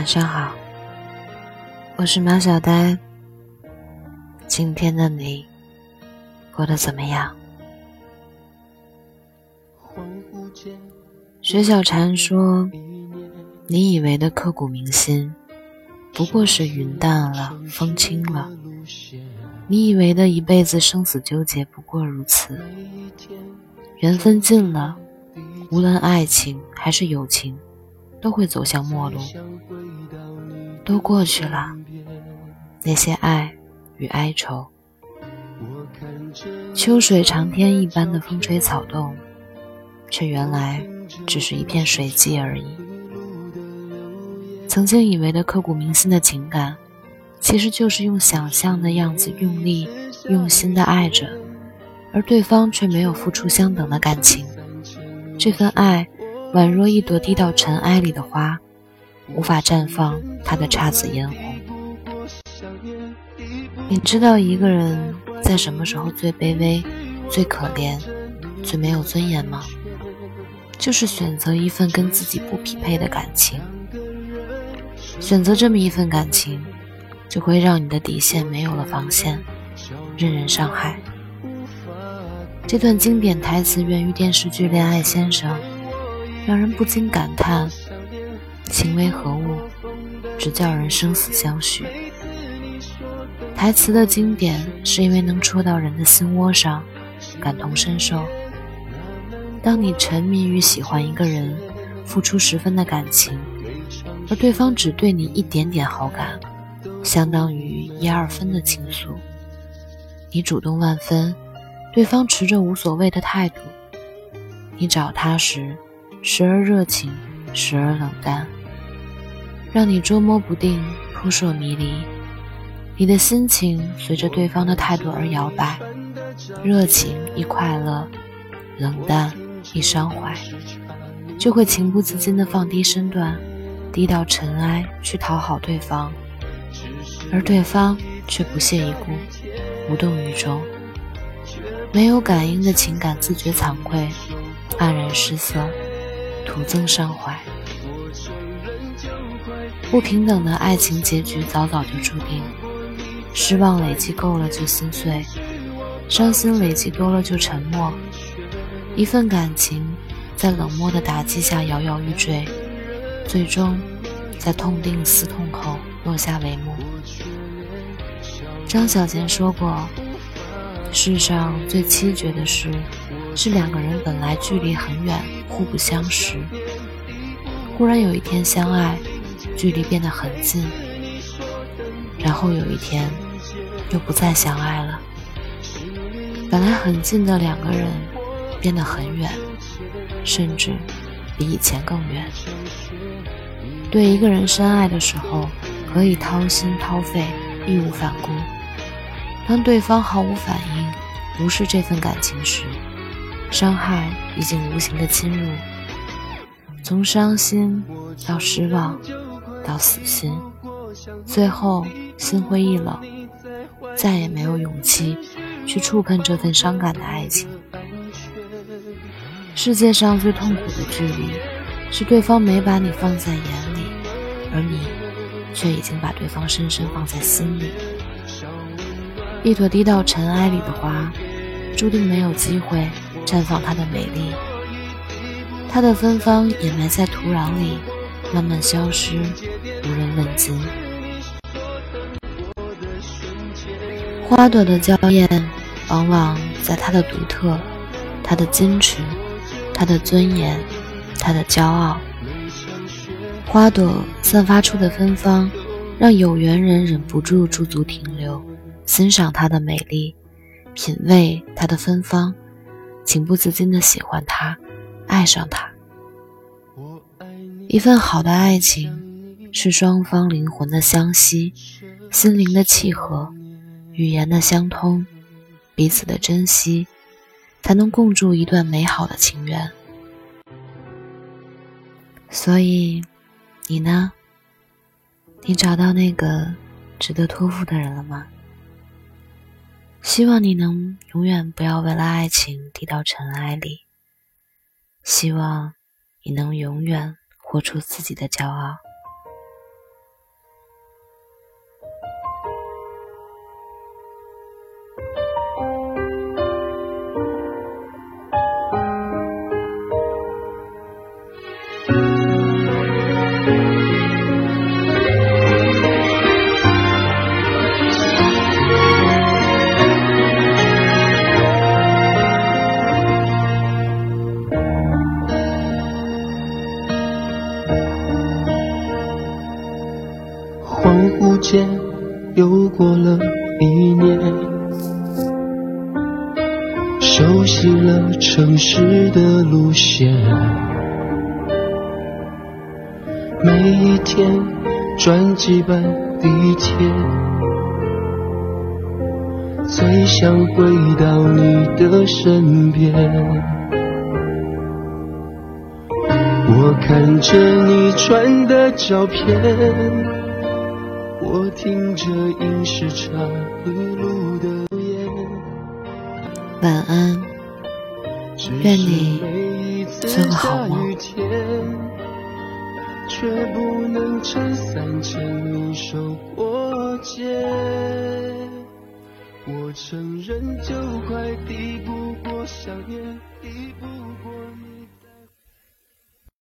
晚上好，我是马小呆。今天的你过得怎么样？薛小禅说：“你以为的刻骨铭心，不过是云淡了，风轻了；你以为的一辈子生死纠结，不过如此。缘分尽了，无论爱情还是友情。”都会走向末路，都过去了。那些爱与哀愁，秋水长天一般的风吹草动，却原来只是一片水迹而已。曾经以为的刻骨铭心的情感，其实就是用想象的样子用力、用心的爱着，而对方却没有付出相等的感情。这份爱。宛若一朵滴到尘埃里的花，无法绽放它的姹紫嫣红。你知道一个人在什么时候最卑微、最可怜、最没有尊严吗？就是选择一份跟自己不匹配的感情。选择这么一份感情，就会让你的底线没有了防线，任人伤害。这段经典台词源于电视剧《恋爱先生》。让人不禁感叹：情为何物，只叫人生死相许。台词的经典，是因为能戳到人的心窝上，感同身受。当你沉迷于喜欢一个人，付出十分的感情，而对方只对你一点点好感，相当于一二分的情愫。你主动万分，对方持着无所谓的态度。你找他时，时而热情，时而冷淡，让你捉摸不定，扑朔迷离。你的心情随着对方的态度而摇摆，热情一快乐，冷淡一伤怀，就会情不自禁地放低身段，低到尘埃去讨好对方，而对方却不屑一顾，无动于衷。没有感应的情感自觉惭愧，黯然失色。徒增伤怀，不平等的爱情结局早早就注定。失望累积够了就心碎，伤心累积多了就沉默。一份感情在冷漠的打击下摇摇欲坠，最终在痛定思痛后落下帷幕。张小娴说过：“世上最凄绝的事。”是两个人本来距离很远，互不相识，忽然有一天相爱，距离变得很近，然后有一天又不再相爱了。本来很近的两个人变得很远，甚至比以前更远。对一个人深爱的时候，可以掏心掏肺，义无反顾；当对方毫无反应，无视这份感情时，伤害已经无形的侵入，从伤心到失望，到死心，最后心灰意冷，再也没有勇气去触碰这份伤感的爱情。世界上最痛苦的距离，是对方没把你放在眼里，而你却已经把对方深深放在心里。一朵滴到尘埃里的花，注定没有机会。绽放它的美丽，它的芬芳掩埋在土壤里，慢慢消失，无人问津。花朵的娇艳，往往在它的独特、它的矜持、它的尊严、它的骄傲。花朵散发出的芬芳，让有缘人忍不住驻足停留，欣赏它的美丽，品味它的芬芳。情不自禁的喜欢他，爱上他。一份好的爱情，是双方灵魂的相吸，心灵的契合，语言的相通，彼此的珍惜，才能共筑一段美好的情缘。所以，你呢？你找到那个值得托付的人了吗？希望你能永远不要为了爱情低到尘埃里。希望你能永远活出自己的骄傲。了一年，熟悉了城市的路线，每一天转几班地铁，最想回到你的身边。我看着你传的照片，我听着影视差一路的留言。晚安，愿你做个好梦。却不能撑伞牵你手过街。我承认，就快抵不过想念，抵不过。